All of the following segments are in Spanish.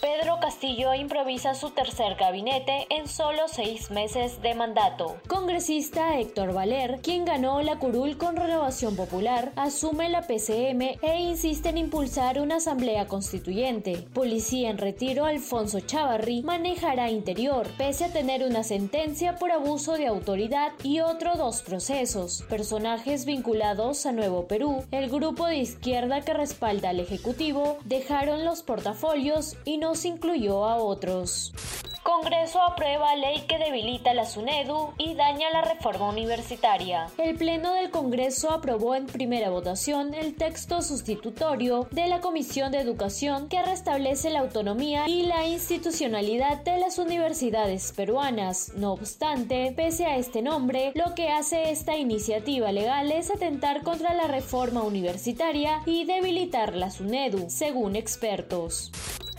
Pedro Castillo improvisa su tercer gabinete en solo seis meses de mandato. Congresista Héctor Valer, quien ganó la curul con renovación popular, asume la PCM e insiste en impulsar una asamblea constituyente. Policía en retiro Alfonso Chavarri manejará interior, pese a tener una sentencia por abuso de autoridad y otro dos procesos. Personajes vinculados a Nuevo Perú, el grupo de izquierda que respalda al Ejecutivo, dejaron los portafolios y no incluyó a otros. Congreso aprueba ley que debilita la SUNEDU y daña la reforma universitaria. El Pleno del Congreso aprobó en primera votación el texto sustitutorio de la Comisión de Educación que restablece la autonomía y la institucionalidad de las universidades peruanas. No obstante, pese a este nombre, lo que hace esta iniciativa legal es atentar contra la reforma universitaria y debilitar la SUNEDU, según expertos.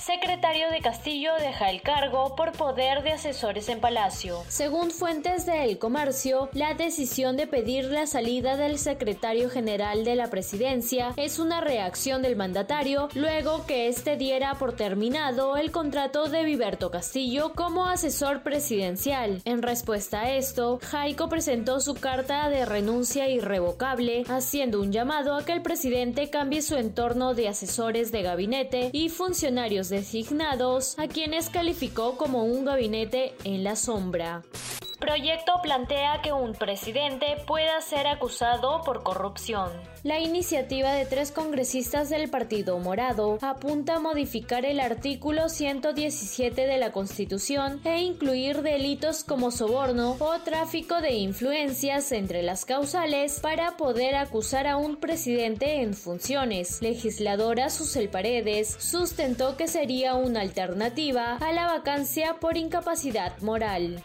Secretario de Castillo deja el cargo por poder de asesores en Palacio. Según fuentes de El Comercio, la decisión de pedir la salida del secretario general de la presidencia es una reacción del mandatario luego que éste diera por terminado el contrato de Viberto Castillo como asesor presidencial. En respuesta a esto, Jaico presentó su carta de renuncia irrevocable, haciendo un llamado a que el presidente cambie su entorno de asesores de gabinete y funcionarios designados, a quienes calificó como un gabinete en la sombra. Proyecto plantea que un presidente pueda ser acusado por corrupción. La iniciativa de tres congresistas del Partido Morado apunta a modificar el artículo 117 de la Constitución e incluir delitos como soborno o tráfico de influencias entre las causales para poder acusar a un presidente en funciones. Legisladora Susel Paredes sustentó que sería una alternativa a la vacancia por incapacidad moral.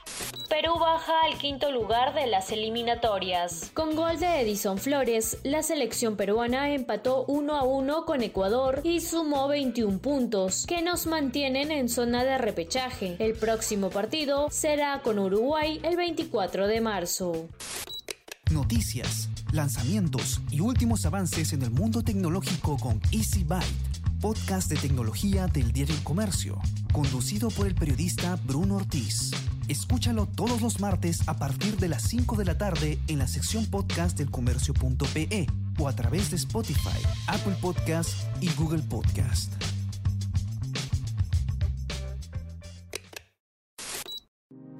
Perú baja al quinto lugar de las eliminatorias. Con gol de Edison Flores, la selección peruana empató 1 a 1 con Ecuador y sumó 21 puntos, que nos mantienen en zona de repechaje. El próximo partido será con Uruguay el 24 de marzo. Noticias, lanzamientos y últimos avances en el mundo tecnológico con Easy Byte, podcast de tecnología del diario El Comercio, conducido por el periodista Bruno Ortiz. Escúchalo todos los martes a partir de las 5 de la tarde en la sección podcast del comercio.pe o a través de Spotify, Apple Podcast y Google Podcast.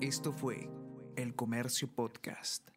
Esto fue El Comercio Podcast.